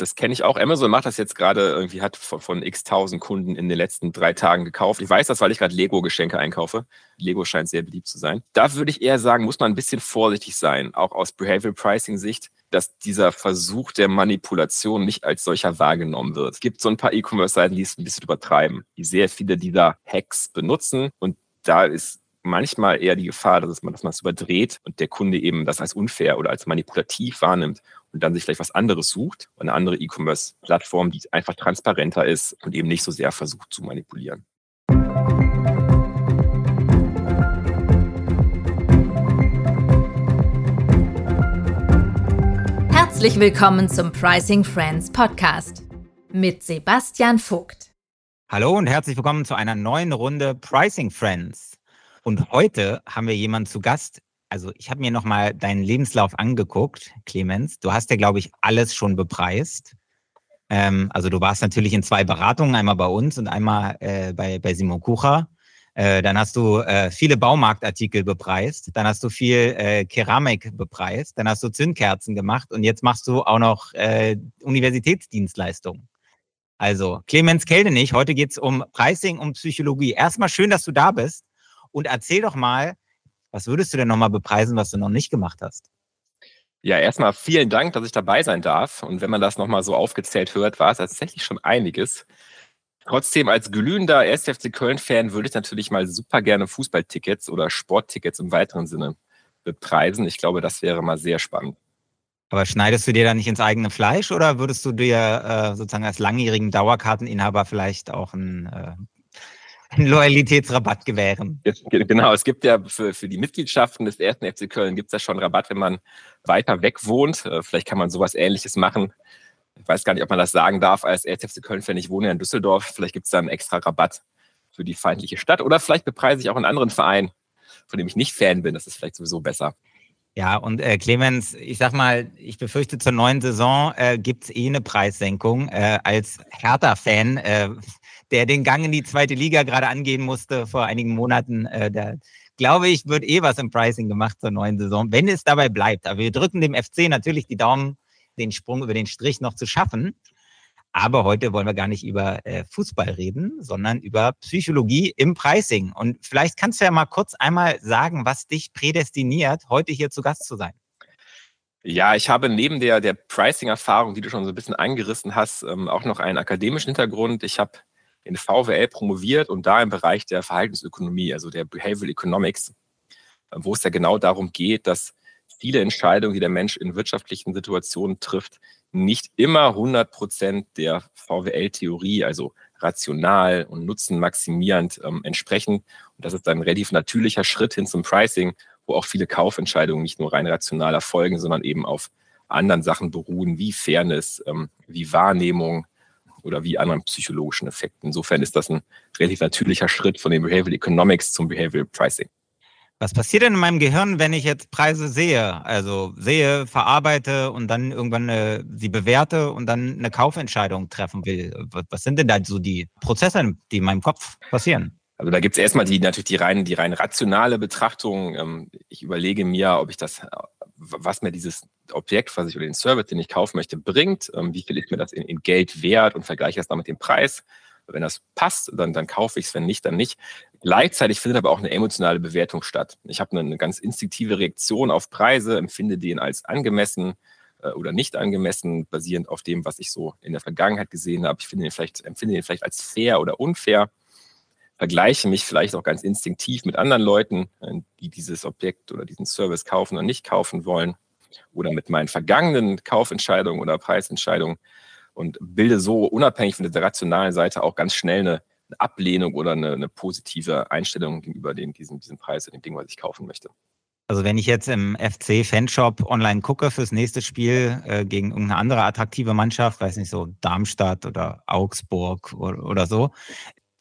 Das kenne ich auch. Amazon macht das jetzt gerade irgendwie, hat von, von x tausend Kunden in den letzten drei Tagen gekauft. Ich weiß das, weil ich gerade Lego-Geschenke einkaufe. Lego scheint sehr beliebt zu sein. Da würde ich eher sagen, muss man ein bisschen vorsichtig sein, auch aus Behavioral Pricing-Sicht, dass dieser Versuch der Manipulation nicht als solcher wahrgenommen wird. Es gibt so ein paar E-Commerce-Seiten, die es ein bisschen übertreiben, die sehr viele dieser Hacks benutzen und da ist manchmal eher die Gefahr, dass man, dass man es überdreht und der Kunde eben das als unfair oder als manipulativ wahrnimmt und dann sich vielleicht was anderes sucht, eine andere E-Commerce-Plattform, die einfach transparenter ist und eben nicht so sehr versucht zu manipulieren. Herzlich willkommen zum Pricing Friends Podcast mit Sebastian Vogt. Hallo und herzlich willkommen zu einer neuen Runde Pricing Friends. Und heute haben wir jemanden zu Gast, also ich habe mir nochmal deinen Lebenslauf angeguckt, Clemens. Du hast ja, glaube ich, alles schon bepreist. Ähm, also du warst natürlich in zwei Beratungen, einmal bei uns und einmal äh, bei, bei Simon Kucher. Äh, dann hast du äh, viele Baumarktartikel bepreist, dann hast du viel äh, Keramik bepreist, dann hast du Zündkerzen gemacht und jetzt machst du auch noch äh, Universitätsdienstleistungen. Also Clemens Keldenich, heute geht es um Pricing und Psychologie. Erstmal schön, dass du da bist und erzähl doch mal, was würdest du denn nochmal bepreisen, was du noch nicht gemacht hast? Ja, erstmal vielen Dank, dass ich dabei sein darf. Und wenn man das nochmal so aufgezählt hört, war es tatsächlich schon einiges. Trotzdem, als glühender 1. FC Köln-Fan würde ich natürlich mal super gerne Fußballtickets oder Sporttickets im weiteren Sinne bepreisen. Ich glaube, das wäre mal sehr spannend. Aber schneidest du dir da nicht ins eigene Fleisch oder würdest du dir äh, sozusagen als langjährigen Dauerkarteninhaber vielleicht auch ein äh, einen Loyalitätsrabatt gewähren. Genau, es gibt ja für, für die Mitgliedschaften des ersten FC Köln gibt es ja schon Rabatt, wenn man weiter weg wohnt. Äh, vielleicht kann man sowas ähnliches machen. Ich weiß gar nicht, ob man das sagen darf als 1. FC Köln-Fan. Ich wohne ja in Düsseldorf. Vielleicht gibt es da einen extra Rabatt für die feindliche Stadt. Oder vielleicht bepreise ich auch einen anderen Verein, von dem ich nicht Fan bin. Das ist vielleicht sowieso besser. Ja, und äh, Clemens, ich sag mal, ich befürchte, zur neuen Saison äh, gibt es eh eine Preissenkung. Äh, als Hertha-Fan äh, der den Gang in die zweite Liga gerade angehen musste vor einigen Monaten. Äh, da glaube ich, wird eh was im Pricing gemacht zur neuen Saison, wenn es dabei bleibt. Aber wir drücken dem FC natürlich die Daumen, den Sprung über den Strich noch zu schaffen. Aber heute wollen wir gar nicht über äh, Fußball reden, sondern über Psychologie im Pricing. Und vielleicht kannst du ja mal kurz einmal sagen, was dich prädestiniert, heute hier zu Gast zu sein. Ja, ich habe neben der, der Pricing-Erfahrung, die du schon so ein bisschen angerissen hast, ähm, auch noch einen akademischen Hintergrund. Ich habe in VWL promoviert und da im Bereich der Verhaltensökonomie, also der Behavioral Economics, wo es ja genau darum geht, dass viele Entscheidungen, die der Mensch in wirtschaftlichen Situationen trifft, nicht immer 100 Prozent der VWL-Theorie, also rational und nutzenmaximierend ähm, entsprechen. Und das ist ein relativ natürlicher Schritt hin zum Pricing, wo auch viele Kaufentscheidungen nicht nur rein rational erfolgen, sondern eben auf anderen Sachen beruhen, wie Fairness, ähm, wie Wahrnehmung, oder wie anderen psychologischen Effekten. Insofern ist das ein relativ natürlicher Schritt von den Behavioral Economics zum Behavioral Pricing. Was passiert denn in meinem Gehirn, wenn ich jetzt Preise sehe? Also sehe, verarbeite und dann irgendwann eine, sie bewerte und dann eine Kaufentscheidung treffen will? Was sind denn da so die Prozesse, die in meinem Kopf passieren? Also da gibt es erstmal die natürlich die rein, die rein rationale Betrachtung. Ähm, ich überlege mir, ob ich das was mir dieses Objekt, was ich oder den Service, den ich kaufen möchte, bringt, ähm, wie viel ist mir das in, in, Geld wert und vergleiche das dann mit dem Preis. Wenn das passt, dann, dann kaufe ich es, wenn nicht, dann nicht. Gleichzeitig findet aber auch eine emotionale Bewertung statt. Ich habe eine, ganz instinktive Reaktion auf Preise, empfinde den als angemessen äh, oder nicht angemessen, basierend auf dem, was ich so in der Vergangenheit gesehen habe. Ich finde den vielleicht, empfinde den vielleicht als fair oder unfair vergleiche mich vielleicht auch ganz instinktiv mit anderen Leuten, äh, die dieses Objekt oder diesen Service kaufen oder nicht kaufen wollen oder mit meinen vergangenen Kaufentscheidungen oder Preisentscheidungen und bilde so unabhängig von der rationalen Seite auch ganz schnell eine, Ablehnung oder eine, eine, positive Einstellung gegenüber den, diesem, diesem Preis dem Ding, was ich kaufen möchte. Also wenn ich jetzt im FC-Fanshop online gucke fürs nächste Spiel äh, gegen irgendeine andere attraktive Mannschaft, weiß nicht so Darmstadt oder Augsburg oder, oder so,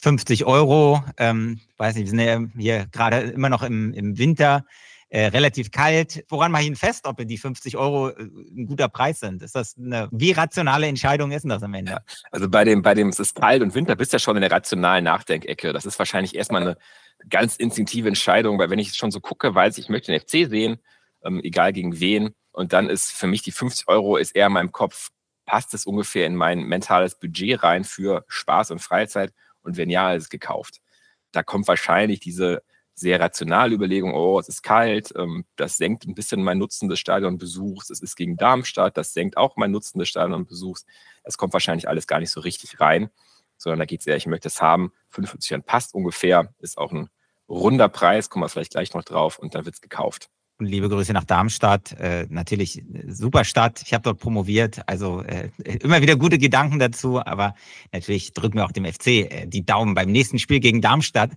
50 Euro. Ähm, weiß nicht, wir sind ja hier gerade immer noch im, im Winter. Äh, relativ kalt. Woran mache ich ihn fest, ob die 50 Euro äh, ein guter Preis sind? Ist das eine, wie rationale Entscheidung ist denn das am Ende? Also bei dem, bei dem, es ist kalt und Winter, bist du ja schon in der rationalen Nachdenkecke. Das ist wahrscheinlich erstmal eine ganz instinktive Entscheidung, weil wenn ich schon so gucke, weiß ich, ich möchte den FC sehen, ähm, egal gegen wen. Und dann ist für mich die 50 Euro ist eher in meinem Kopf passt es ungefähr in mein mentales Budget rein für Spaß und Freizeit? Und wenn ja, ist es gekauft. Da kommt wahrscheinlich diese sehr rationale Überlegung, oh, es ist kalt, ähm, das senkt ein bisschen mein Nutzen des Stadionbesuchs, es ist gegen Darmstadt, das senkt auch mein Nutzen des Stadionbesuchs. Es kommt wahrscheinlich alles gar nicht so richtig rein, sondern da geht es eher, ich möchte es haben, 45 Jahren passt ungefähr, ist auch ein runder Preis, kommen wir vielleicht gleich noch drauf und dann wird es gekauft. Und liebe Grüße nach Darmstadt. Äh, natürlich äh, super Stadt. Ich habe dort promoviert. Also äh, immer wieder gute Gedanken dazu. Aber natürlich drücken wir auch dem FC äh, die Daumen beim nächsten Spiel gegen Darmstadt.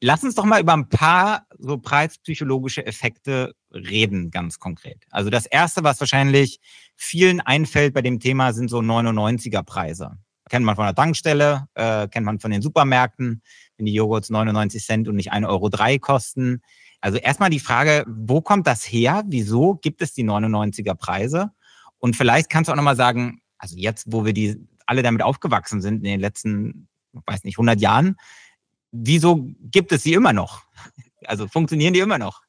Lass uns doch mal über ein paar so preispsychologische Effekte reden, ganz konkret. Also das Erste, was wahrscheinlich vielen einfällt bei dem Thema, sind so 99er Preise. Kennt man von der Tankstelle, äh, kennt man von den Supermärkten, wenn die Joghurts 99 Cent und nicht 1,03 Euro kosten also erstmal die Frage, wo kommt das her? Wieso gibt es die 99er Preise? Und vielleicht kannst du auch nochmal sagen, also jetzt, wo wir die alle damit aufgewachsen sind in den letzten, weiß nicht, 100 Jahren, wieso gibt es sie immer noch? Also funktionieren die immer noch?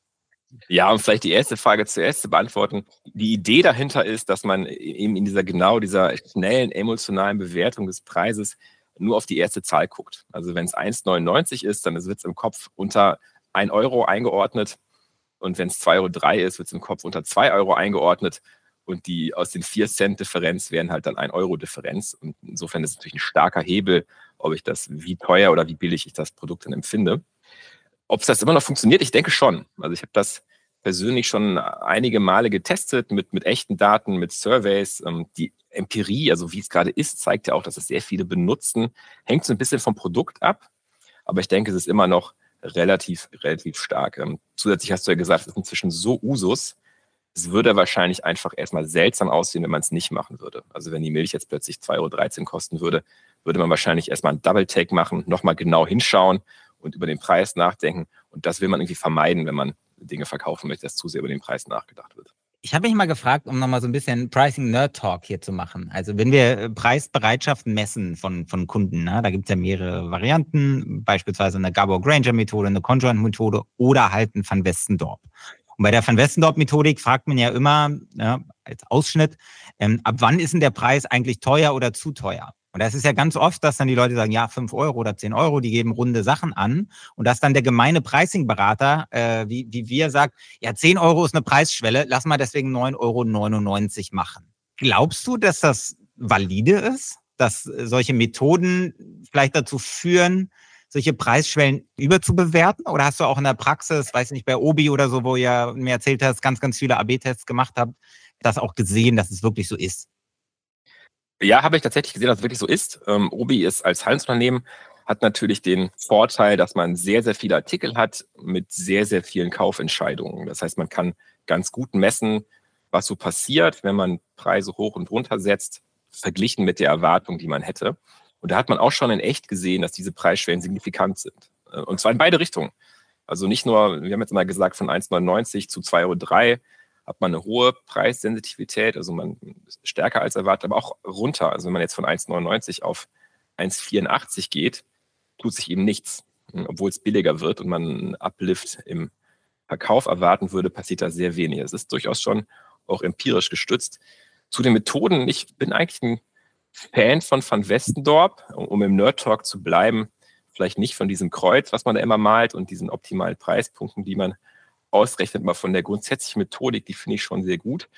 Ja, um vielleicht die erste Frage zuerst zu beantworten. Die Idee dahinter ist, dass man eben in dieser genau dieser schnellen emotionalen Bewertung des Preises nur auf die erste Zahl guckt. Also wenn es 1,99 ist, dann wird es im Kopf unter 1 Euro eingeordnet. Und wenn es 2,03 Euro ist, wird es im Kopf unter 2 Euro eingeordnet. Und die aus den 4 Cent Differenz wären halt dann 1 Euro Differenz. Und insofern ist es natürlich ein starker Hebel, ob ich das, wie teuer oder wie billig ich das Produkt dann empfinde. Ob es das immer noch funktioniert, ich denke schon. Also ich habe das persönlich schon einige Male getestet mit, mit echten Daten, mit Surveys. Ähm, die Empirie, also wie es gerade ist, zeigt ja auch, dass es sehr viele benutzen. Hängt so ein bisschen vom Produkt ab. Aber ich denke, es ist immer noch relativ, relativ stark. Ähm, zusätzlich hast du ja gesagt, es ist inzwischen so Usus, es würde wahrscheinlich einfach erstmal seltsam aussehen, wenn man es nicht machen würde. Also wenn die Milch jetzt plötzlich 2,13 Euro kosten würde, würde man wahrscheinlich erstmal einen Double-Take machen, nochmal genau hinschauen und über den Preis nachdenken. Und das will man irgendwie vermeiden, wenn man Dinge verkaufen möchte, dass zu sehr über den Preis nachgedacht wird. Ich habe mich mal gefragt, um nochmal so ein bisschen Pricing Nerd Talk hier zu machen. Also wenn wir äh, Preisbereitschaft messen von, von Kunden, ne, da gibt es ja mehrere Varianten, beispielsweise eine Gabor Granger Methode, eine Conjoint Methode oder halt ein Van Westendorp. Und bei der Van Westendorp Methodik fragt man ja immer ja, als Ausschnitt, ähm, ab wann ist denn der Preis eigentlich teuer oder zu teuer? Und das ist ja ganz oft, dass dann die Leute sagen, ja, fünf Euro oder zehn Euro, die geben runde Sachen an. Und dass dann der gemeine Pricing-Berater, äh, wie, wie wir, sagt, ja, zehn Euro ist eine Preisschwelle, lass mal deswegen 9,99 Euro machen. Glaubst du, dass das valide ist? Dass solche Methoden vielleicht dazu führen, solche Preisschwellen überzubewerten? Oder hast du auch in der Praxis, weiß nicht, bei Obi oder so, wo ihr mir erzählt hast, ganz, ganz viele AB-Tests gemacht habt, das auch gesehen, dass es wirklich so ist? Ja, habe ich tatsächlich gesehen, dass es wirklich so ist. Ähm, Obi ist als Handelsunternehmen hat natürlich den Vorteil, dass man sehr, sehr viele Artikel hat mit sehr, sehr vielen Kaufentscheidungen. Das heißt, man kann ganz gut messen, was so passiert, wenn man Preise hoch und runter setzt, verglichen mit der Erwartung, die man hätte. Und da hat man auch schon in echt gesehen, dass diese Preisschwellen signifikant sind. Äh, und zwar in beide Richtungen. Also nicht nur, wir haben jetzt mal gesagt, von 1,99 zu 2,03 Euro hat man eine hohe Preissensitivität, also man ist stärker als erwartet, aber auch runter. Also wenn man jetzt von 1,99 auf 1,84 geht, tut sich eben nichts. Obwohl es billiger wird und man einen Uplift im Verkauf erwarten würde, passiert da sehr wenig. Es ist durchaus schon auch empirisch gestützt. Zu den Methoden, ich bin eigentlich ein Fan von Van Westendorp, um im Nerd Talk zu bleiben, vielleicht nicht von diesem Kreuz, was man da immer malt und diesen optimalen Preispunkten, die man ausrechnet, mal von der grundsätzlichen Methodik, die finde ich schon sehr gut.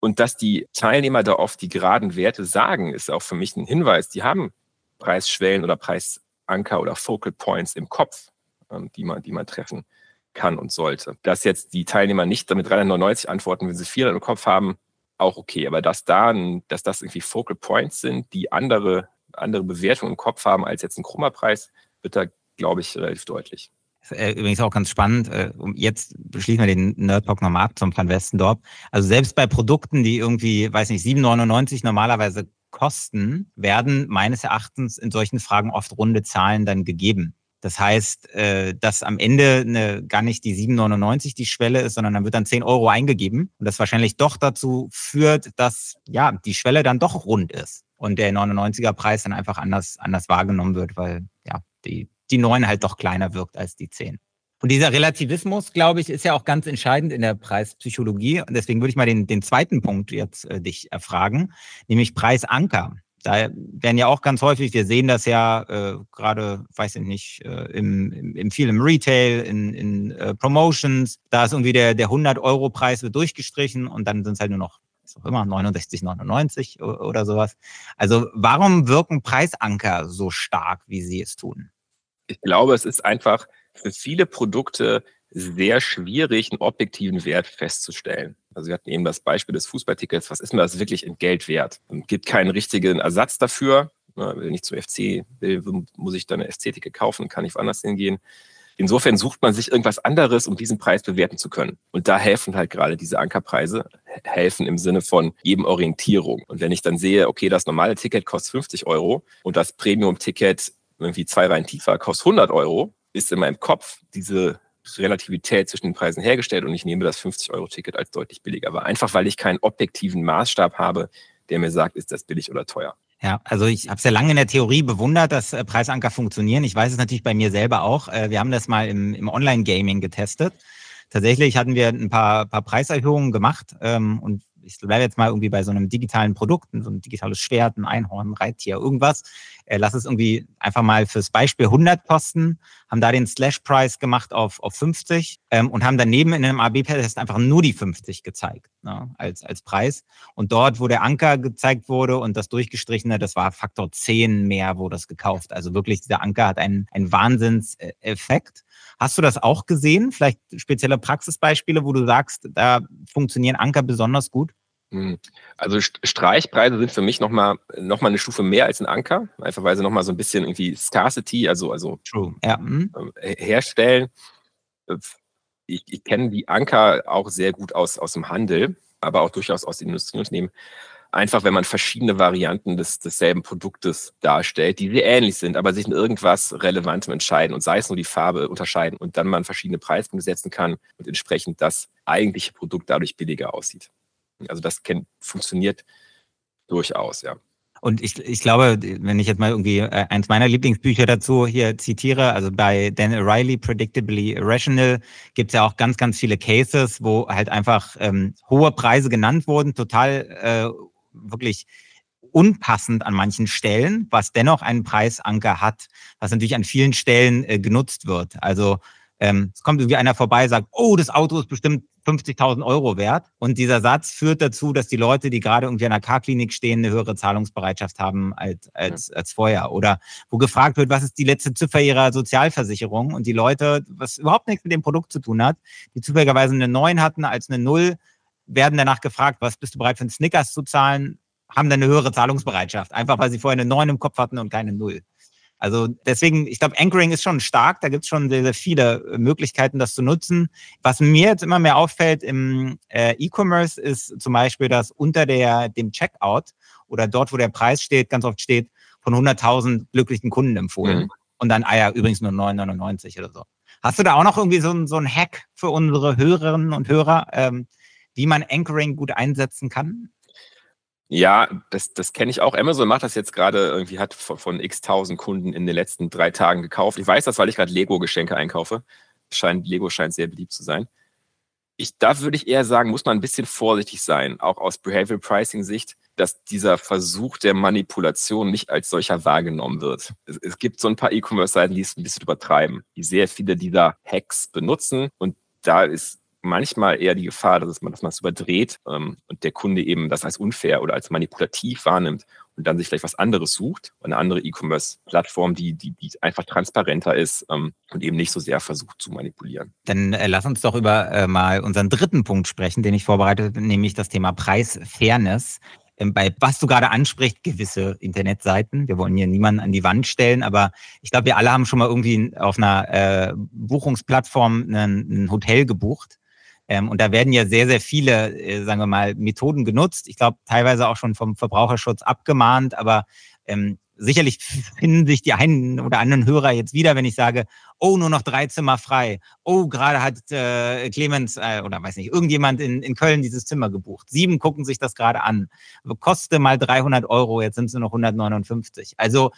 Und dass die Teilnehmer da oft die geraden Werte sagen, ist auch für mich ein Hinweis. Die haben Preisschwellen oder Preisanker oder Focal Points im Kopf, ähm, die, man, die man treffen kann und sollte. Dass jetzt die Teilnehmer nicht damit 399 antworten, wenn sie 400 im Kopf haben, auch okay. Aber dass da, dass das irgendwie Focal Points sind, die andere, andere Bewertungen im Kopf haben als jetzt ein Chroma-Preis, wird da, glaube ich, relativ deutlich. Äh, übrigens auch ganz spannend. Äh, jetzt schließen wir den Nerd Talk nochmal ab zum Van Westendorp. Also selbst bei Produkten, die irgendwie, weiß nicht, 7,99 normalerweise kosten, werden meines Erachtens in solchen Fragen oft runde Zahlen dann gegeben. Das heißt, äh, dass am Ende eine, gar nicht die 7,99 die Schwelle ist, sondern dann wird dann 10 Euro eingegeben und das wahrscheinlich doch dazu führt, dass ja die Schwelle dann doch rund ist und der 99er Preis dann einfach anders, anders wahrgenommen wird, weil ja die die 9 halt doch kleiner wirkt als die 10. Und dieser Relativismus, glaube ich, ist ja auch ganz entscheidend in der Preispsychologie. Und deswegen würde ich mal den, den zweiten Punkt jetzt äh, dich erfragen, nämlich Preisanker. Da werden ja auch ganz häufig, wir sehen das ja äh, gerade, weiß ich nicht, äh, im, im, im viel im Retail, in, in äh, Promotions, da ist irgendwie der, der 100-Euro-Preis wird durchgestrichen und dann sind es halt nur noch was auch immer, 69,99 oder sowas. Also warum wirken Preisanker so stark, wie sie es tun? Ich glaube, es ist einfach für viele Produkte sehr schwierig, einen objektiven Wert festzustellen. Also wir hatten eben das Beispiel des Fußballtickets. Was ist mir das wirklich in Geld wert? Es gibt keinen richtigen Ersatz dafür. Wenn ich zum FC will, muss ich dann ein FC-Ticket kaufen, kann ich woanders hingehen. Insofern sucht man sich irgendwas anderes, um diesen Preis bewerten zu können. Und da helfen halt gerade diese Ankerpreise, helfen im Sinne von eben Orientierung. Und wenn ich dann sehe, okay, das normale Ticket kostet 50 Euro und das Premium-Ticket irgendwie zwei Reihen tiefer kostet 100 Euro, ist in meinem Kopf diese Relativität zwischen den Preisen hergestellt und ich nehme das 50-Euro-Ticket als deutlich billiger. Aber einfach, weil ich keinen objektiven Maßstab habe, der mir sagt, ist das billig oder teuer. Ja, also ich habe es ja lange in der Theorie bewundert, dass äh, Preisanker funktionieren. Ich weiß es natürlich bei mir selber auch. Äh, wir haben das mal im, im Online-Gaming getestet. Tatsächlich hatten wir ein paar, paar Preiserhöhungen gemacht ähm, und ich bleibe jetzt mal irgendwie bei so einem digitalen Produkt, so ein digitales Schwert, ein Einhorn, ein Reittier, irgendwas. Äh, lass es irgendwie einfach mal fürs Beispiel 100 kosten, haben da den Slash-Price gemacht auf, auf 50 ähm, und haben daneben in einem AB-Test einfach nur die 50 gezeigt ne, als, als Preis. Und dort, wo der Anker gezeigt wurde und das durchgestrichene, das war Faktor 10 mehr, wo das gekauft. Also wirklich, dieser Anker hat einen, einen Wahnsinnseffekt. Hast du das auch gesehen? Vielleicht spezielle Praxisbeispiele, wo du sagst, da funktionieren Anker besonders gut? Hm. Also Streichpreise sind für mich nochmal noch mal eine Stufe mehr als ein Anker, einfach weil sie nochmal so ein bisschen irgendwie Scarcity, also, also. Ja. Mhm. herstellen. Ich, ich kenne die Anker auch sehr gut aus, aus dem Handel, aber auch durchaus aus den Industrieunternehmen. Einfach, wenn man verschiedene Varianten des, desselben Produktes darstellt, die sehr ähnlich sind, aber sich in irgendwas Relevantem entscheiden und sei es nur die Farbe unterscheiden und dann man verschiedene Preispunkte setzen kann und entsprechend das eigentliche Produkt dadurch billiger aussieht. Also das kennt, funktioniert durchaus, ja. Und ich, ich glaube, wenn ich jetzt mal irgendwie äh, eins meiner Lieblingsbücher dazu hier zitiere, also bei Dan O'Reilly, Predictably Irrational, gibt es ja auch ganz, ganz viele Cases, wo halt einfach ähm, hohe Preise genannt wurden, total äh, wirklich unpassend an manchen Stellen, was dennoch einen Preisanker hat, was natürlich an vielen Stellen äh, genutzt wird. Also ähm, es kommt irgendwie einer vorbei, sagt, oh, das Auto ist bestimmt 50.000 Euro wert. Und dieser Satz führt dazu, dass die Leute, die gerade irgendwie an der K-Klinik stehen, eine höhere Zahlungsbereitschaft haben als, als, als vorher. Oder wo gefragt wird, was ist die letzte Ziffer ihrer Sozialversicherung? Und die Leute, was überhaupt nichts mit dem Produkt zu tun hat, die zufälligerweise eine 9 hatten als eine 0, werden danach gefragt, was bist du bereit für einen Snickers zu zahlen? Haben dann eine höhere Zahlungsbereitschaft, einfach weil sie vorher eine 9 im Kopf hatten und keine 0. Also deswegen, ich glaube, Anchoring ist schon stark. Da gibt es schon sehr, sehr viele äh, Möglichkeiten, das zu nutzen. Was mir jetzt immer mehr auffällt im äh, E-Commerce ist zum Beispiel, dass unter der, dem Checkout oder dort, wo der Preis steht, ganz oft steht, von 100.000 glücklichen Kunden empfohlen. Mhm. Und dann, ah ja, übrigens nur 9,99 oder so. Hast du da auch noch irgendwie so, so ein Hack für unsere Hörerinnen und Hörer, ähm, wie man Anchoring gut einsetzen kann? Ja, das, das kenne ich auch. Amazon macht das jetzt gerade irgendwie, hat von, von x tausend Kunden in den letzten drei Tagen gekauft. Ich weiß das, weil ich gerade Lego-Geschenke einkaufe. Scheint, Lego scheint sehr beliebt zu sein. Ich, da würde ich eher sagen, muss man ein bisschen vorsichtig sein, auch aus Behavioral Pricing Sicht, dass dieser Versuch der Manipulation nicht als solcher wahrgenommen wird. Es, es gibt so ein paar E-Commerce-Seiten, die es ein bisschen übertreiben, die sehr viele dieser Hacks benutzen und da ist manchmal eher die Gefahr, dass man, dass man überdreht ähm, und der Kunde eben das als unfair oder als manipulativ wahrnimmt und dann sich vielleicht was anderes sucht, eine andere E-Commerce-Plattform, die, die, die einfach transparenter ist ähm, und eben nicht so sehr versucht zu manipulieren. Dann äh, lass uns doch über äh, mal unseren dritten Punkt sprechen, den ich vorbereitet habe, nämlich das Thema Preisfairness ähm, bei was du gerade ansprichst, gewisse Internetseiten. Wir wollen hier niemanden an die Wand stellen, aber ich glaube, wir alle haben schon mal irgendwie auf einer äh, Buchungsplattform ein, ein Hotel gebucht ähm, und da werden ja sehr, sehr viele, äh, sagen wir mal, Methoden genutzt. Ich glaube, teilweise auch schon vom Verbraucherschutz abgemahnt, aber ähm, sicherlich finden sich die einen oder anderen Hörer jetzt wieder, wenn ich sage, oh, nur noch drei Zimmer frei. Oh, gerade hat äh, Clemens äh, oder weiß nicht, irgendjemand in, in Köln dieses Zimmer gebucht. Sieben gucken sich das gerade an. Koste mal 300 Euro, jetzt sind es nur noch 159. Also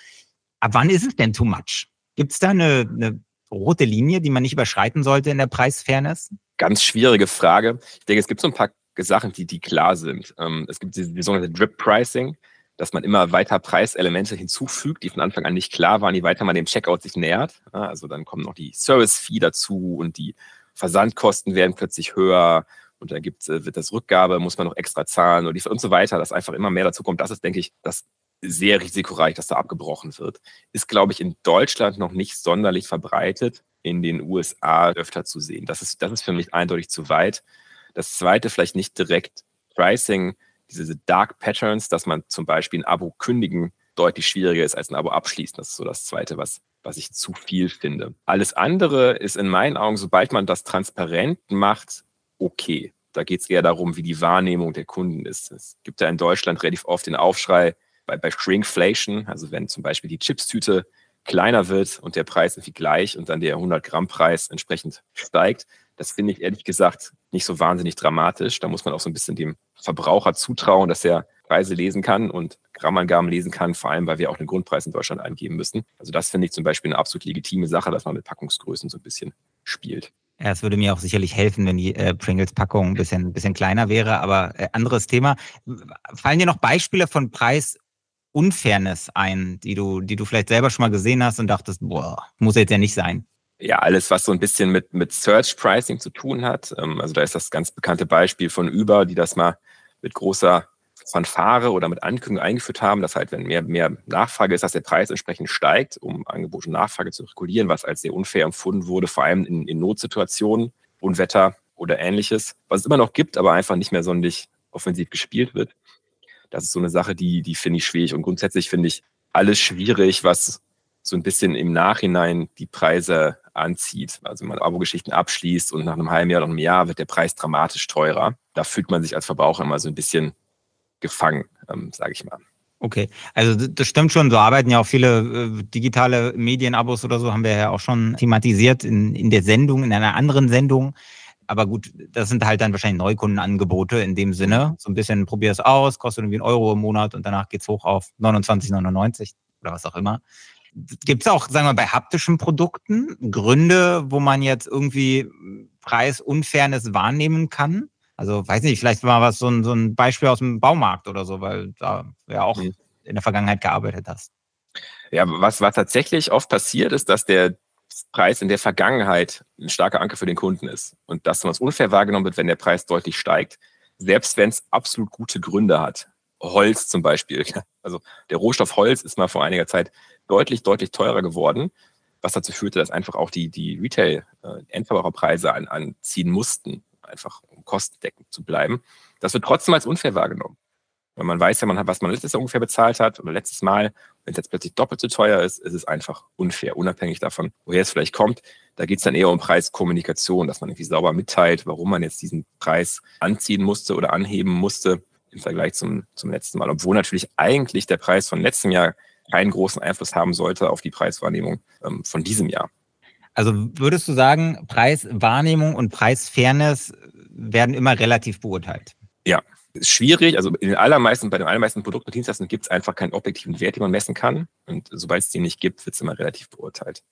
ab wann ist es denn too much? Gibt es da eine, eine rote Linie, die man nicht überschreiten sollte in der Preisfairness? Ganz schwierige Frage. Ich denke, es gibt so ein paar Sachen, die, die klar sind. Ähm, es gibt die, die sogenannte Drip Pricing, dass man immer weiter Preiselemente hinzufügt, die von Anfang an nicht klar waren, je weiter man dem Checkout sich nähert. Also dann kommen noch die Service-Fee dazu und die Versandkosten werden plötzlich höher und dann gibt, äh, wird das Rückgabe, muss man noch extra zahlen und, und so weiter, dass einfach immer mehr dazu kommt. Das ist, denke ich, das sehr risikoreich, dass da abgebrochen wird. Ist, glaube ich, in Deutschland noch nicht sonderlich verbreitet, in den USA öfter zu sehen. Das ist, das ist für mich eindeutig zu weit. Das zweite, vielleicht nicht direkt Pricing, diese Dark Patterns, dass man zum Beispiel ein Abo kündigen deutlich schwieriger ist als ein Abo abschließen. Das ist so das Zweite, was, was ich zu viel finde. Alles andere ist in meinen Augen, sobald man das transparent macht, okay. Da geht es eher darum, wie die Wahrnehmung der Kunden ist. Es gibt ja in Deutschland relativ oft den Aufschrei bei, bei Shrinkflation, also wenn zum Beispiel die Chipstüte kleiner wird und der Preis irgendwie gleich und dann der 100-Gramm-Preis entsprechend steigt. Das finde ich ehrlich gesagt nicht so wahnsinnig dramatisch. Da muss man auch so ein bisschen dem Verbraucher zutrauen, dass er Preise lesen kann und Grammangaben lesen kann, vor allem, weil wir auch den Grundpreis in Deutschland eingeben müssen. Also das finde ich zum Beispiel eine absolut legitime Sache, dass man mit Packungsgrößen so ein bisschen spielt. Ja, es würde mir auch sicherlich helfen, wenn die äh, Pringles-Packung ein bisschen, bisschen kleiner wäre, aber äh, anderes Thema. Fallen dir noch Beispiele von Preisunfairness ein, die du, die du vielleicht selber schon mal gesehen hast und dachtest, boah, muss jetzt ja nicht sein? Ja, alles, was so ein bisschen mit, mit Search Pricing zu tun hat. Ähm, also da ist das ganz bekannte Beispiel von Uber, die das mal mit großer Fanfare oder mit Ankündigung eingeführt haben, dass halt, wenn mehr, mehr Nachfrage ist, dass der Preis entsprechend steigt, um Angebot und Nachfrage zu regulieren, was als sehr unfair empfunden wurde, vor allem in, in Notsituationen, Unwetter oder ähnliches, was es immer noch gibt, aber einfach nicht mehr sonderlich offensiv gespielt wird. Das ist so eine Sache, die, die finde ich schwierig. Und grundsätzlich finde ich alles schwierig, was so ein bisschen im Nachhinein die Preise anzieht. Also wenn man Abo-Geschichten abschließt und nach einem halben Jahr oder einem Jahr wird der Preis dramatisch teurer. Da fühlt man sich als Verbraucher immer so ein bisschen gefangen, ähm, sage ich mal. Okay, also das stimmt schon. So arbeiten ja auch viele äh, digitale Medienabos oder so, haben wir ja auch schon thematisiert in, in der Sendung, in einer anderen Sendung. Aber gut, das sind halt dann wahrscheinlich Neukundenangebote in dem Sinne. So ein bisschen probier es aus, kostet irgendwie einen Euro im Monat und danach geht's hoch auf 29,99 oder was auch immer. Gibt es auch, sagen wir, bei haptischen Produkten Gründe, wo man jetzt irgendwie Preisunfairness wahrnehmen kann? Also weiß nicht, vielleicht war was so ein, so ein Beispiel aus dem Baumarkt oder so, weil da ja auch in der Vergangenheit gearbeitet hast. Ja, was, was tatsächlich oft passiert, ist, dass der Preis in der Vergangenheit ein starker Anker für den Kunden ist und dass man es unfair wahrgenommen wird, wenn der Preis deutlich steigt, selbst wenn es absolut gute Gründe hat. Holz zum Beispiel. Also der Rohstoff Holz ist mal vor einiger Zeit deutlich, deutlich teurer geworden, was dazu führte, dass einfach auch die, die Retail-Endverbraucherpreise äh, an, anziehen mussten einfach um kostendeckend zu bleiben. Das wird trotzdem als unfair wahrgenommen. Weil man weiß ja, man hat, was man letztes Jahr ungefähr bezahlt hat oder letztes Mal. Wenn es jetzt plötzlich doppelt so teuer ist, ist es einfach unfair, unabhängig davon, woher es vielleicht kommt. Da geht es dann eher um Preiskommunikation, dass man irgendwie sauber mitteilt, warum man jetzt diesen Preis anziehen musste oder anheben musste im Vergleich zum, zum letzten Mal. Obwohl natürlich eigentlich der Preis von letztem Jahr keinen großen Einfluss haben sollte auf die Preiswahrnehmung ähm, von diesem Jahr. Also würdest du sagen, Preiswahrnehmung und Preisfairness werden immer relativ beurteilt? Ja, schwierig. Also in den allermeisten, bei den allermeisten Produkten und Dienstleistungen gibt es einfach keinen objektiven Wert, den man messen kann. Und sobald es den nicht gibt, wird es immer relativ beurteilt.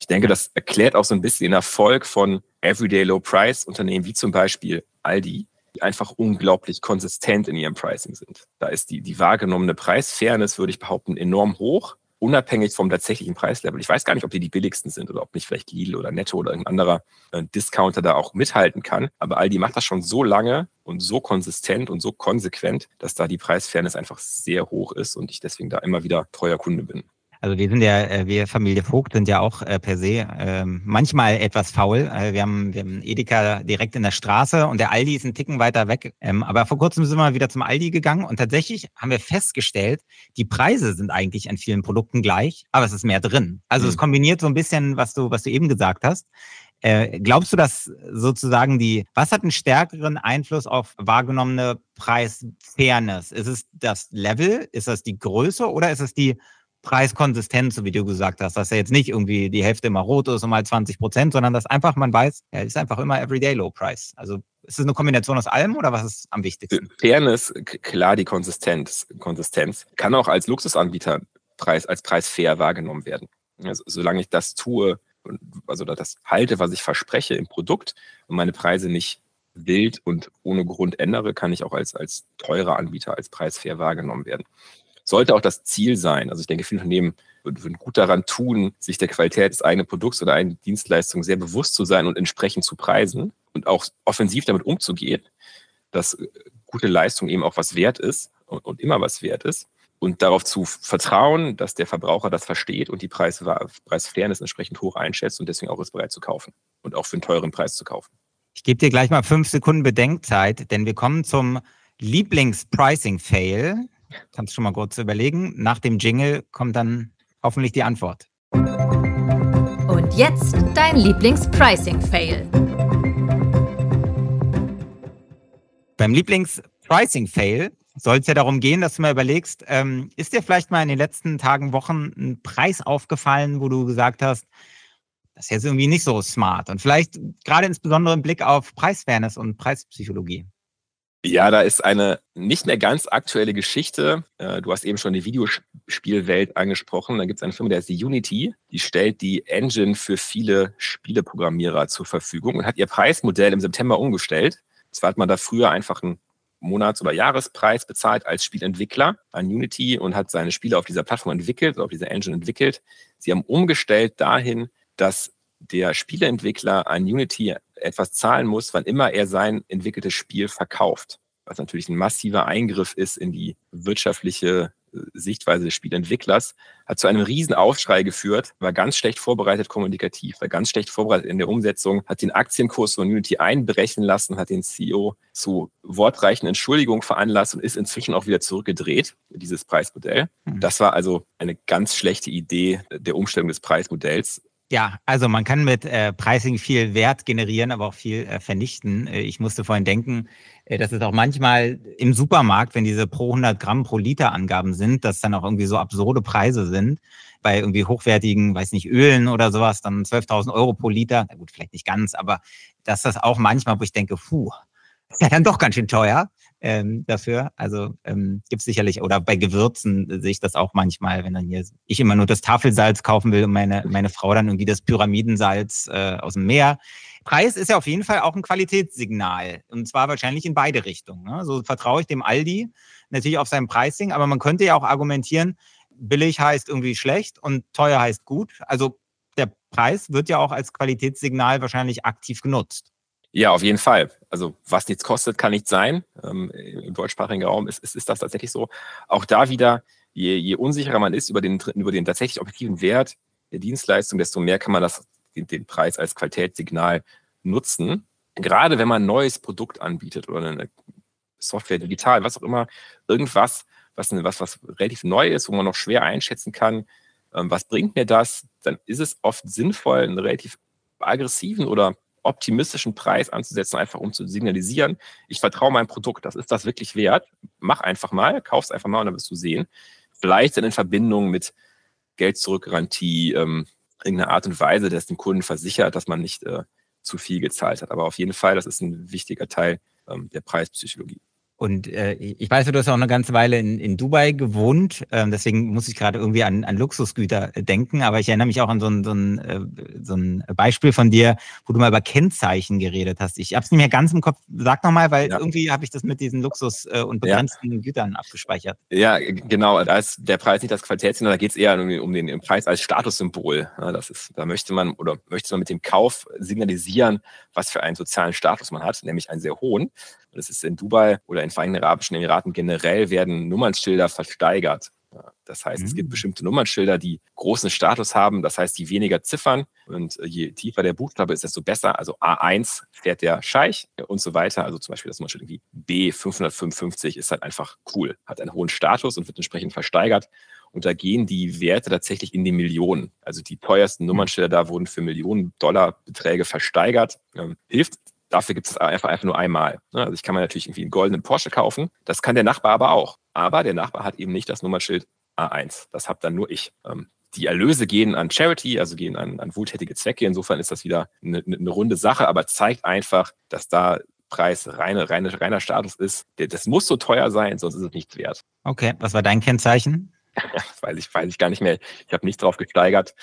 Ich denke, das erklärt auch so ein bisschen den Erfolg von Everyday Low Price Unternehmen wie zum Beispiel Aldi, die einfach unglaublich konsistent in ihrem Pricing sind. Da ist die, die wahrgenommene Preisfairness, würde ich behaupten, enorm hoch unabhängig vom tatsächlichen Preislevel. Ich weiß gar nicht, ob die die billigsten sind oder ob nicht vielleicht Lidl oder Netto oder irgendein anderer äh, Discounter da auch mithalten kann. Aber Aldi macht das schon so lange und so konsistent und so konsequent, dass da die Preisfairness einfach sehr hoch ist und ich deswegen da immer wieder treuer Kunde bin. Also wir sind ja, äh, wir Familie Vogt sind ja auch äh, per se äh, manchmal etwas faul. Äh, wir, haben, wir haben Edeka direkt in der Straße und der Aldi ist einen Ticken weiter weg. Ähm, aber vor kurzem sind wir wieder zum Aldi gegangen und tatsächlich haben wir festgestellt, die Preise sind eigentlich an vielen Produkten gleich, aber es ist mehr drin. Also mhm. es kombiniert so ein bisschen, was du, was du eben gesagt hast. Äh, glaubst du, dass sozusagen die, was hat einen stärkeren Einfluss auf wahrgenommene Preisfairness? Ist es das Level? Ist das die Größe oder ist es die Preiskonsistenz, so wie du gesagt hast, dass er jetzt nicht irgendwie die Hälfte immer rot ist und mal 20 Prozent, sondern dass einfach man weiß, er ist einfach immer Everyday Low Price. Also ist es eine Kombination aus allem oder was ist am wichtigsten? Fairness, klar die Konsistenz. Konsistenz kann auch als Luxusanbieter Preis, als Preis fair wahrgenommen werden. Also, solange ich das tue, also das halte, was ich verspreche im Produkt und meine Preise nicht wild und ohne Grund ändere, kann ich auch als, als teurer Anbieter, als preisfair wahrgenommen werden. Sollte auch das Ziel sein. Also ich denke, viele Unternehmen würden gut daran tun, sich der Qualität des eigenen Produkts oder einer Dienstleistung sehr bewusst zu sein und entsprechend zu preisen und auch offensiv damit umzugehen, dass gute Leistung eben auch was wert ist und, immer was wert ist und darauf zu vertrauen, dass der Verbraucher das versteht und die Preis, Preisfairness entsprechend hoch einschätzt und deswegen auch ist bereit zu kaufen und auch für einen teuren Preis zu kaufen. Ich gebe dir gleich mal fünf Sekunden Bedenkzeit, denn wir kommen zum Lieblings-Pricing-Fail. Kannst du schon mal kurz überlegen. Nach dem Jingle kommt dann hoffentlich die Antwort. Und jetzt dein Lieblings-Pricing-Fail. Beim Lieblings-Pricing-Fail soll es ja darum gehen, dass du mal überlegst, ähm, ist dir vielleicht mal in den letzten Tagen, Wochen ein Preis aufgefallen, wo du gesagt hast, das ist jetzt irgendwie nicht so smart und vielleicht gerade insbesondere im Blick auf Preisfairness und Preispsychologie? Ja, da ist eine nicht mehr ganz aktuelle Geschichte. Äh, du hast eben schon die Videospielwelt angesprochen. Da gibt es eine Firma, der ist die Unity. Die stellt die Engine für viele Spieleprogrammierer zur Verfügung und hat ihr Preismodell im September umgestellt. Zwar hat man da früher einfach einen Monats- oder Jahrespreis bezahlt als Spielentwickler an Unity und hat seine Spiele auf dieser Plattform entwickelt, auf dieser Engine entwickelt. Sie haben umgestellt dahin, dass der Spieleentwickler an Unity etwas zahlen muss, wann immer er sein entwickeltes Spiel verkauft. Was natürlich ein massiver Eingriff ist in die wirtschaftliche Sichtweise des Spielentwicklers, hat zu einem riesen Aufschrei geführt, war ganz schlecht vorbereitet kommunikativ, war ganz schlecht vorbereitet in der Umsetzung, hat den Aktienkurs von Unity einbrechen lassen, hat den CEO zu wortreichen Entschuldigungen veranlasst und ist inzwischen auch wieder zurückgedreht, dieses Preismodell. Hm. Das war also eine ganz schlechte Idee der Umstellung des Preismodells. Ja, also man kann mit äh, Pricing viel Wert generieren, aber auch viel äh, vernichten. Äh, ich musste vorhin denken, äh, dass es auch manchmal im Supermarkt, wenn diese pro 100 Gramm pro Liter Angaben sind, dass dann auch irgendwie so absurde Preise sind. Bei irgendwie hochwertigen, weiß nicht, Ölen oder sowas, dann 12.000 Euro pro Liter. Na gut, vielleicht nicht ganz, aber dass das auch manchmal, wo ich denke, puh, ist ja dann doch ganz schön teuer ähm, dafür. Also ähm, gibt sicherlich, oder bei Gewürzen sehe ich das auch manchmal, wenn dann hier ich immer nur das Tafelsalz kaufen will und meine, meine Frau dann irgendwie das Pyramidensalz äh, aus dem Meer. Preis ist ja auf jeden Fall auch ein Qualitätssignal. Und zwar wahrscheinlich in beide Richtungen. Ne? So vertraue ich dem Aldi natürlich auf sein Pricing, aber man könnte ja auch argumentieren, billig heißt irgendwie schlecht und teuer heißt gut. Also der Preis wird ja auch als Qualitätssignal wahrscheinlich aktiv genutzt. Ja, auf jeden Fall. Also was nichts kostet, kann nicht sein. Ähm, Im deutschsprachigen Raum ist, ist, ist das tatsächlich so. Auch da wieder, je, je unsicherer man ist über den, über den tatsächlich objektiven Wert der Dienstleistung, desto mehr kann man das, den, den Preis als Qualitätssignal nutzen. Gerade wenn man ein neues Produkt anbietet oder eine Software, digital, was auch immer, irgendwas, was, was, was relativ neu ist, wo man noch schwer einschätzen kann, ähm, was bringt mir das, dann ist es oft sinnvoll, einen relativ aggressiven oder optimistischen Preis anzusetzen, einfach um zu signalisieren, ich vertraue meinem Produkt, das ist das wirklich wert. Mach einfach mal, kauf es einfach mal und dann wirst du sehen. Vielleicht dann in Verbindung mit Geld-Zurück-Garantie, ähm, irgendeine Art und Weise, dass dem Kunden versichert, dass man nicht äh, zu viel gezahlt hat. Aber auf jeden Fall, das ist ein wichtiger Teil ähm, der Preispsychologie. Und äh, ich weiß, du hast auch eine ganze Weile in, in Dubai gewohnt, ähm, deswegen muss ich gerade irgendwie an, an Luxusgüter äh, denken, aber ich erinnere mich auch an so ein, so, ein, äh, so ein Beispiel von dir, wo du mal über Kennzeichen geredet hast. Ich habe es nicht mehr ganz im Kopf. Sag nochmal, weil ja. irgendwie habe ich das mit diesen Luxus- äh, und begrenzten ja. Gütern abgespeichert. Ja, genau. Da ist der Preis nicht das Qualitätssignal, da geht es eher um den, um den Preis als Statussymbol. Ja, das ist, da möchte man oder möchte man mit dem Kauf signalisieren, was für einen sozialen Status man hat, nämlich einen sehr hohen. Das ist in Dubai oder in Vereinigten Arabischen Emiraten generell werden Nummernschilder versteigert. Das heißt, es gibt mm. bestimmte Nummernschilder, die großen Status haben, das heißt, die weniger Ziffern und je tiefer der Buchstabe ist, desto besser. Also A1 fährt der Scheich und so weiter. Also zum Beispiel das Nummernschild irgendwie B555 ist halt einfach cool, hat einen hohen Status und wird entsprechend versteigert. Und da gehen die Werte tatsächlich in die Millionen. Also die teuersten mm. Nummernschilder da wurden für Millionen Dollar Beträge versteigert. Ähm, hilft Dafür gibt es einfach, einfach nur einmal. Ne? Also ich kann mir natürlich irgendwie einen goldenen Porsche kaufen. Das kann der Nachbar aber auch. Aber der Nachbar hat eben nicht das Nummernschild A1. Das habe dann nur ich. Ähm, die Erlöse gehen an Charity, also gehen an, an wohltätige Zwecke. Insofern ist das wieder eine, eine runde Sache, aber zeigt einfach, dass da Preis reine, reine, reiner Status ist. Das muss so teuer sein, sonst ist es nichts wert. Okay, was war dein Kennzeichen? weiß ich, weiß ich gar nicht mehr. Ich habe nicht drauf gesteigert.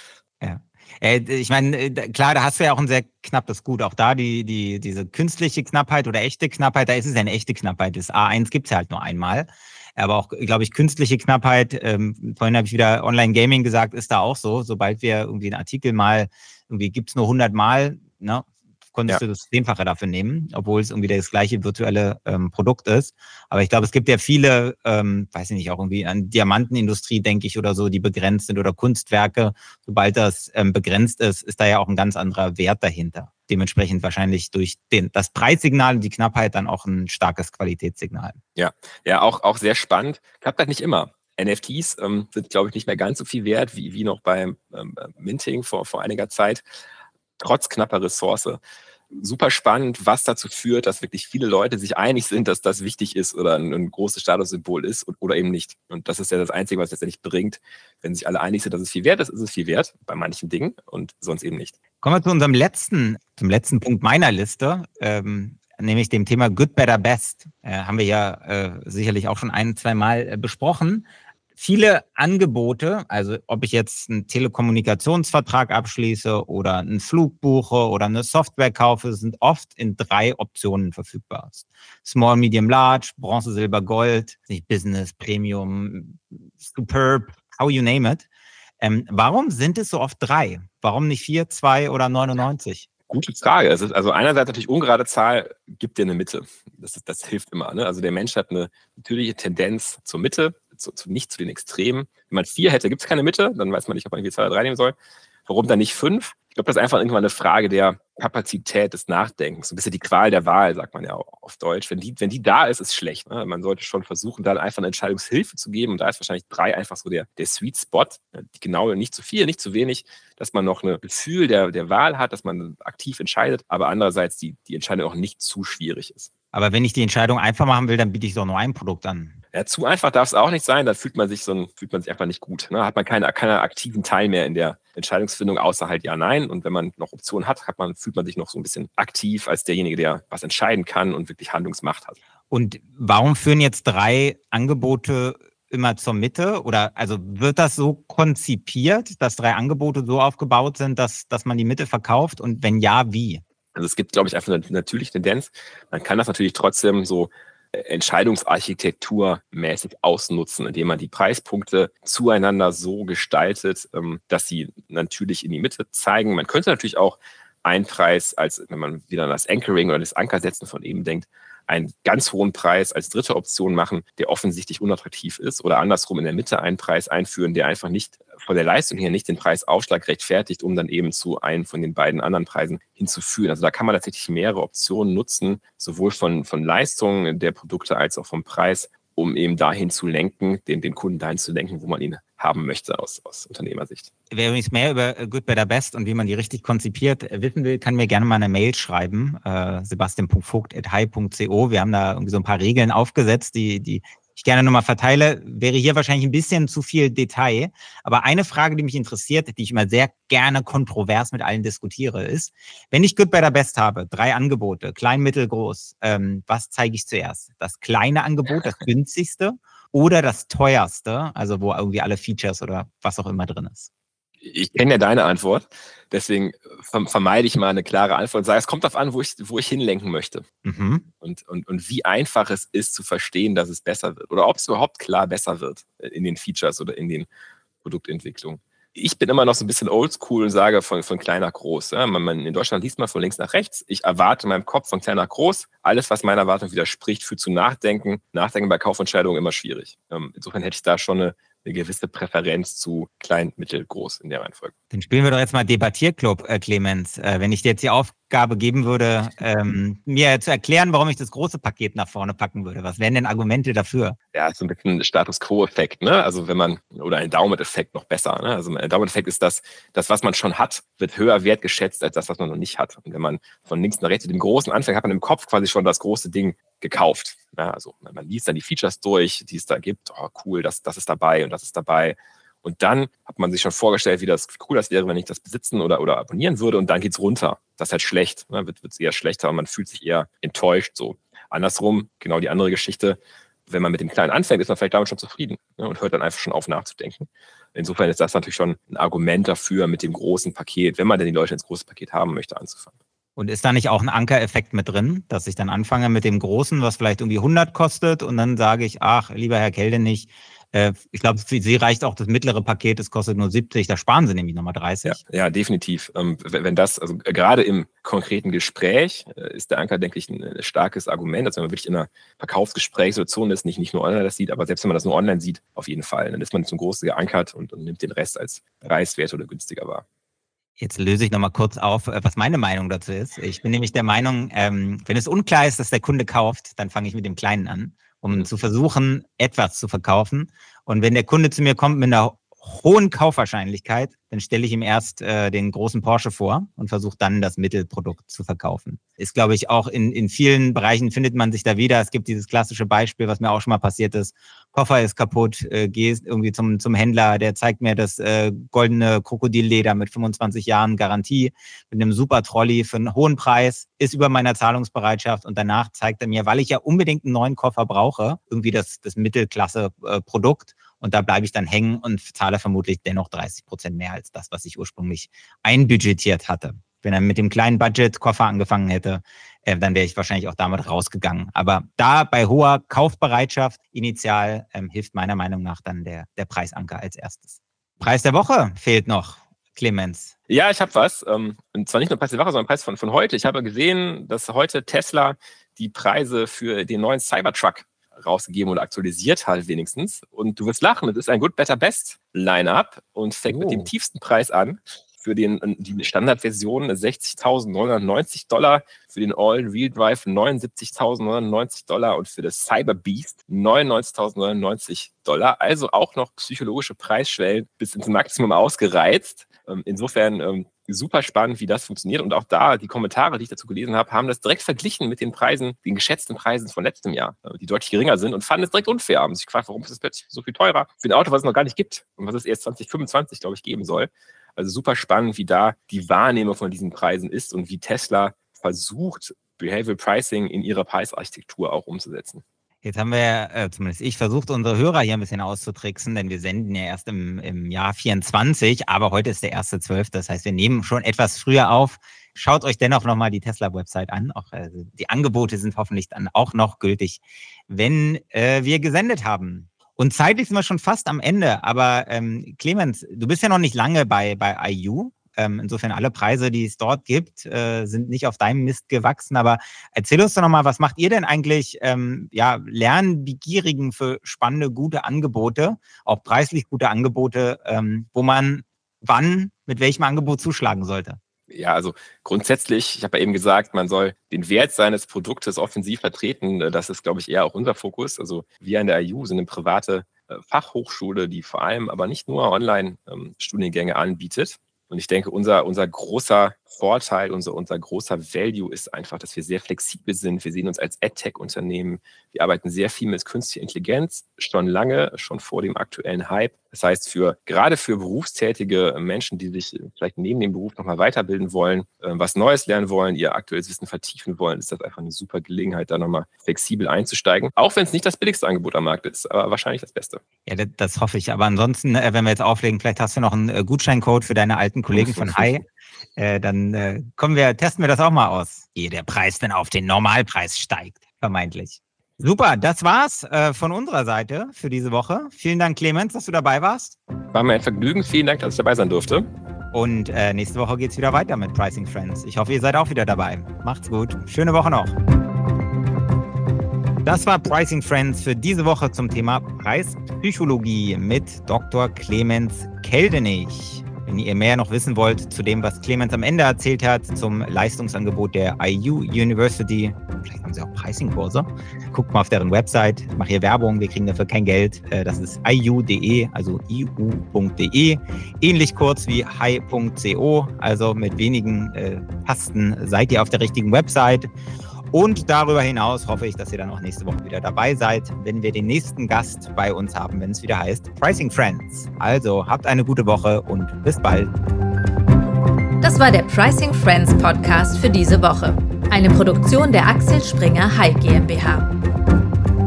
Ja. Äh, ich meine, äh, klar, da hast du ja auch ein sehr knappes Gut. Auch da die, die, diese künstliche Knappheit oder echte Knappheit, da ist es ja eine echte Knappheit. Das A1 gibt es ja halt nur einmal. Aber auch, glaube ich, künstliche Knappheit, ähm, vorhin habe ich wieder Online-Gaming gesagt, ist da auch so. Sobald wir irgendwie einen Artikel mal, irgendwie gibt es nur 100 Mal, ne, konntest ja. du das Zehnfache dafür nehmen, obwohl es irgendwie das gleiche virtuelle ähm, Produkt ist. Aber ich glaube, es gibt ja viele, ähm, weiß ich nicht, auch irgendwie an Diamantenindustrie, denke ich, oder so, die begrenzt sind oder Kunstwerke. Sobald das ähm, begrenzt ist, ist da ja auch ein ganz anderer Wert dahinter. Dementsprechend wahrscheinlich durch den, das Preissignal und die Knappheit dann auch ein starkes Qualitätssignal. Ja, ja, auch, auch sehr spannend. Klappt halt nicht immer. NFTs ähm, sind, glaube ich, nicht mehr ganz so viel wert wie, wie noch beim ähm, Minting vor, vor einiger Zeit trotz knapper Ressource. Super spannend, was dazu führt, dass wirklich viele Leute sich einig sind, dass das wichtig ist oder ein, ein großes Statussymbol ist oder eben nicht. Und das ist ja das Einzige, was letztendlich bringt. Wenn sich alle einig sind, dass es viel wert ist, ist es viel wert bei manchen Dingen und sonst eben nicht. Kommen wir zu unserem letzten, zum letzten Punkt meiner Liste. Ähm, nämlich dem Thema Good, Better, Best. Äh, haben wir ja äh, sicherlich auch schon ein, zwei Mal äh, besprochen viele Angebote, also ob ich jetzt einen Telekommunikationsvertrag abschließe oder einen Flug buche oder eine Software kaufe, sind oft in drei Optionen verfügbar. Small, Medium, Large, Bronze, Silber, Gold, nicht Business, Premium, Superb, how you name it. Ähm, warum sind es so oft drei? Warum nicht vier, zwei oder 99? Gute Frage. Es ist also einerseits natürlich ungerade Zahl gibt dir eine Mitte. Das, ist, das hilft immer. Ne? Also der Mensch hat eine natürliche Tendenz zur Mitte zu, zu, nicht zu den Extremen. Wenn man vier hätte, gibt es keine Mitte, dann weiß man nicht, ob man irgendwie zwei oder drei nehmen soll. Warum dann nicht fünf? Ich glaube, das ist einfach irgendwann eine Frage der Kapazität des Nachdenkens. Ein bisschen die Qual der Wahl, sagt man ja auf Deutsch. Wenn die, wenn die da ist, ist schlecht. Ne? Man sollte schon versuchen, dann einfach eine Entscheidungshilfe zu geben. Und da ist wahrscheinlich drei einfach so der, der Sweet Spot. Genau, nicht zu viel, nicht zu wenig, dass man noch ein Gefühl der, der Wahl hat, dass man aktiv entscheidet, aber andererseits die, die Entscheidung auch nicht zu schwierig ist. Aber wenn ich die Entscheidung einfach machen will, dann biete ich doch nur ein Produkt an. Ja, zu einfach darf es auch nicht sein, da fühlt man sich so ein, fühlt man sich einfach nicht gut. Ne? Hat man keine, keine aktiven Teil mehr in der Entscheidungsfindung, außer halt ja, nein. Und wenn man noch Optionen hat, hat man, fühlt man sich noch so ein bisschen aktiv als derjenige, der was entscheiden kann und wirklich Handlungsmacht hat. Und warum führen jetzt drei Angebote immer zur Mitte? Oder also wird das so konzipiert, dass drei Angebote so aufgebaut sind, dass, dass man die Mitte verkauft? Und wenn ja, wie? Also es gibt, glaube ich, einfach eine natürliche Tendenz. Man kann das natürlich trotzdem so Entscheidungsarchitektur mäßig ausnutzen, indem man die Preispunkte zueinander so gestaltet, ähm, dass sie natürlich in die Mitte zeigen. Man könnte natürlich auch einen Preis als, wenn man wieder an das Anchoring oder das Ankersetzen von eben denkt, einen ganz hohen Preis als dritte Option machen, der offensichtlich unattraktiv ist oder andersrum in der Mitte einen Preis einführen, der einfach nicht von der Leistung her nicht den Preisaufschlag rechtfertigt, um dann eben zu einem von den beiden anderen Preisen hinzuführen. Also da kann man tatsächlich mehrere Optionen nutzen, sowohl von, von Leistungen der Produkte als auch vom Preis, um eben dahin zu lenken, den, den Kunden dahin zu lenken, wo man ihn haben möchte aus, aus Unternehmersicht. Wer übrigens mehr über Good Better Best und wie man die richtig konzipiert äh, wissen will, kann mir gerne mal eine Mail schreiben, äh, sebastian.vogt.hi.co. Wir haben da irgendwie so ein paar Regeln aufgesetzt, die, die ich gerne nochmal verteile, wäre hier wahrscheinlich ein bisschen zu viel Detail. Aber eine Frage, die mich interessiert, die ich immer sehr gerne kontrovers mit allen diskutiere, ist, wenn ich Good, Better, Best habe, drei Angebote, klein, mittel, groß, ähm, was zeige ich zuerst? Das kleine Angebot, das günstigste oder das teuerste, also wo irgendwie alle Features oder was auch immer drin ist? Ich kenne ja deine Antwort, deswegen vermeide ich mal eine klare Antwort und sage, es kommt darauf an, wo ich, wo ich hinlenken möchte. Mhm. Und, und, und wie einfach es ist zu verstehen, dass es besser wird oder ob es überhaupt klar besser wird in den Features oder in den Produktentwicklungen. Ich bin immer noch so ein bisschen oldschool und sage von, von klein nach groß. Ja, man, man, in Deutschland liest man von links nach rechts. Ich erwarte in meinem Kopf von klein nach groß. Alles, was meiner Erwartung widerspricht, führt zu Nachdenken. Nachdenken bei Kaufentscheidungen immer schwierig. Ähm, insofern hätte ich da schon eine, eine gewisse Präferenz zu klein, mittel, groß in der Reihenfolge. Dann spielen wir doch jetzt mal Debattierclub, äh, Clemens. Äh, wenn ich dir jetzt die Aufgabe geben würde, ähm, mir zu erklären, warum ich das große Paket nach vorne packen würde, was wären denn Argumente dafür? Ja, so ein bisschen Status Quo-Effekt, ne? Also wenn man, oder ein Daumen-Effekt noch besser, ne? Also ein Daumen-Effekt ist das, das, was man schon hat, wird höher wertgeschätzt als das, was man noch nicht hat. Und wenn man von links nach rechts mit dem Großen anfängt, hat man im Kopf quasi schon das große Ding gekauft. Ja, also man liest dann die Features durch, die es da gibt. Oh, cool, das, das ist dabei und das ist dabei. Und dann hat man sich schon vorgestellt, wie das cool das wäre, wenn ich das besitzen oder, oder abonnieren würde. Und dann geht es runter. Das ist halt schlecht. Ne? Wird es eher schlechter und man fühlt sich eher enttäuscht. So andersrum, genau die andere Geschichte. Wenn man mit dem Kleinen anfängt, ist man vielleicht damit schon zufrieden ne? und hört dann einfach schon auf nachzudenken. Insofern ist das natürlich schon ein Argument dafür, mit dem großen Paket, wenn man denn die Leute ins große Paket haben möchte, anzufangen. Und ist da nicht auch ein Ankereffekt mit drin, dass ich dann anfange mit dem Großen, was vielleicht irgendwie 100 kostet und dann sage ich, ach, lieber Herr Keldenich, äh, ich glaube, für Sie reicht auch das mittlere Paket, das kostet nur 70, da sparen Sie nämlich nochmal 30. Ja, ja definitiv. Ähm, wenn das, also gerade im konkreten Gespräch äh, ist der Anker, denke ich, ein starkes Argument. Also wenn man wirklich in einer Verkaufsgesprächssituation ist, nicht, nicht nur online das sieht, aber selbst wenn man das nur online sieht, auf jeden Fall. Dann ist man zum Großen geankert und, und nimmt den Rest als preiswert oder günstiger wahr. Jetzt löse ich nochmal kurz auf, äh, was meine Meinung dazu ist. Ich bin nämlich der Meinung, ähm, wenn es unklar ist, dass der Kunde kauft, dann fange ich mit dem Kleinen an um zu versuchen, etwas zu verkaufen. Und wenn der Kunde zu mir kommt mit einer hohen Kaufwahrscheinlichkeit, dann stelle ich ihm erst äh, den großen Porsche vor und versuche dann das Mittelprodukt zu verkaufen. Ist, glaube ich, auch in, in vielen Bereichen findet man sich da wieder. Es gibt dieses klassische Beispiel, was mir auch schon mal passiert ist. Koffer ist kaputt, äh, gehst irgendwie zum, zum Händler, der zeigt mir das äh, goldene Krokodilleder mit 25 Jahren Garantie, mit einem super Trolley für einen hohen Preis, ist über meiner Zahlungsbereitschaft und danach zeigt er mir, weil ich ja unbedingt einen neuen Koffer brauche, irgendwie das, das Mittelklasse-Produkt äh, und da bleibe ich dann hängen und zahle vermutlich dennoch 30 Prozent mehr als das, was ich ursprünglich einbudgetiert hatte. Wenn er mit dem kleinen Budget-Koffer angefangen hätte, äh, dann wäre ich wahrscheinlich auch damit rausgegangen. Aber da bei hoher Kaufbereitschaft initial ähm, hilft meiner Meinung nach dann der, der Preisanker als erstes. Preis der Woche fehlt noch. Clemens. Ja, ich habe was. Ähm, und zwar nicht nur Preis der Woche, sondern Preis von, von heute. Ich habe gesehen, dass heute Tesla die Preise für den neuen Cybertruck rausgegeben oder aktualisiert hat wenigstens. Und du wirst lachen, es ist ein Good, Better, Best Line-Up und fängt oh. mit dem oh. tiefsten Preis an. Für den, die Standardversion 60.990 Dollar, für den All-Wheel Drive 79.990 Dollar und für das Cyber Beast 99.990 Dollar. Also auch noch psychologische Preisschwellen bis ins Maximum ausgereizt. Ähm, insofern ähm, super spannend, wie das funktioniert. Und auch da, die Kommentare, die ich dazu gelesen habe, haben das direkt verglichen mit den Preisen, den geschätzten Preisen von letztem Jahr, äh, die deutlich geringer sind und fanden es direkt unfair. Haben sich gefragt, warum ist es plötzlich so viel teurer für ein Auto, was es noch gar nicht gibt und was es erst 2025, glaube ich, geben soll. Also super spannend, wie da die Wahrnehmung von diesen Preisen ist und wie Tesla versucht, Behavioral Pricing in ihrer Preisarchitektur auch umzusetzen. Jetzt haben wir, äh, zumindest ich, versucht, unsere Hörer hier ein bisschen auszutricksen, denn wir senden ja erst im, im Jahr 24, aber heute ist der erste Zwölf, das heißt, wir nehmen schon etwas früher auf. Schaut euch dennoch nochmal die Tesla-Website an. Auch, äh, die Angebote sind hoffentlich dann auch noch gültig, wenn äh, wir gesendet haben. Und zeitlich sind wir schon fast am Ende, aber ähm, Clemens, du bist ja noch nicht lange bei, bei IU. Ähm, insofern alle Preise, die es dort gibt, äh, sind nicht auf deinem Mist gewachsen. Aber erzähl uns doch nochmal, was macht ihr denn eigentlich, ähm, ja, lernen die Gierigen für spannende, gute Angebote, auch preislich gute Angebote, ähm, wo man wann mit welchem Angebot zuschlagen sollte? Ja, also grundsätzlich, ich habe ja eben gesagt, man soll den Wert seines Produktes offensiv vertreten. Das ist, glaube ich, eher auch unser Fokus. Also wir an der IU sind eine private äh, Fachhochschule, die vor allem aber nicht nur Online-Studiengänge ähm, anbietet, und ich denke, unser, unser großer Vorteil, unser, unser großer Value ist einfach, dass wir sehr flexibel sind. Wir sehen uns als AdTech-Unternehmen. Wir arbeiten sehr viel mit künstlicher Intelligenz, schon lange, schon vor dem aktuellen Hype. Das heißt, für, gerade für berufstätige Menschen, die sich vielleicht neben dem Beruf nochmal weiterbilden wollen, äh, was Neues lernen wollen, ihr aktuelles Wissen vertiefen wollen, ist das einfach eine super Gelegenheit, da nochmal flexibel einzusteigen. Auch wenn es nicht das billigste Angebot am Markt ist, aber wahrscheinlich das Beste. Ja, das, das hoffe ich. Aber ansonsten, äh, wenn wir jetzt auflegen, vielleicht hast du noch einen äh, Gutscheincode für deine alten Kollegen von Hi. Äh, dann äh, kommen wir, testen wir das auch mal aus. Ehe der Preis dann auf den Normalpreis steigt, vermeintlich. Super, das war's äh, von unserer Seite für diese Woche. Vielen Dank, Clemens, dass du dabei warst. War mir ein Vergnügen. Vielen Dank, dass ich dabei sein durfte. Und äh, nächste Woche geht's wieder weiter mit Pricing Friends. Ich hoffe, ihr seid auch wieder dabei. Macht's gut. Schöne Woche noch. Das war Pricing Friends für diese Woche zum Thema Preispsychologie mit Dr. Clemens Keldenich. Wenn ihr mehr noch wissen wollt zu dem, was Clemens am Ende erzählt hat, zum Leistungsangebot der IU University, vielleicht haben sie auch Pricing-Kurse, guckt mal auf deren Website, macht hier Werbung, wir kriegen dafür kein Geld. Äh, das ist iu.de, also iu.de. Ähnlich kurz wie hi.co, also mit wenigen äh, Tasten seid ihr auf der richtigen Website. Und darüber hinaus hoffe ich, dass ihr dann auch nächste Woche wieder dabei seid, wenn wir den nächsten Gast bei uns haben, wenn es wieder heißt Pricing Friends. Also habt eine gute Woche und bis bald. Das war der Pricing Friends Podcast für diese Woche. Eine Produktion der Axel Springer High GmbH.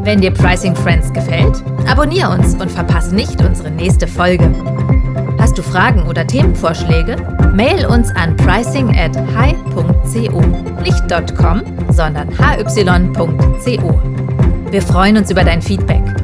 Wenn dir Pricing Friends gefällt, abonniere uns und verpasse nicht unsere nächste Folge. Du Fragen oder Themenvorschläge? Mail uns an pricing at hi.co. Nicht .com, sondern hy.co. Wir freuen uns über dein Feedback.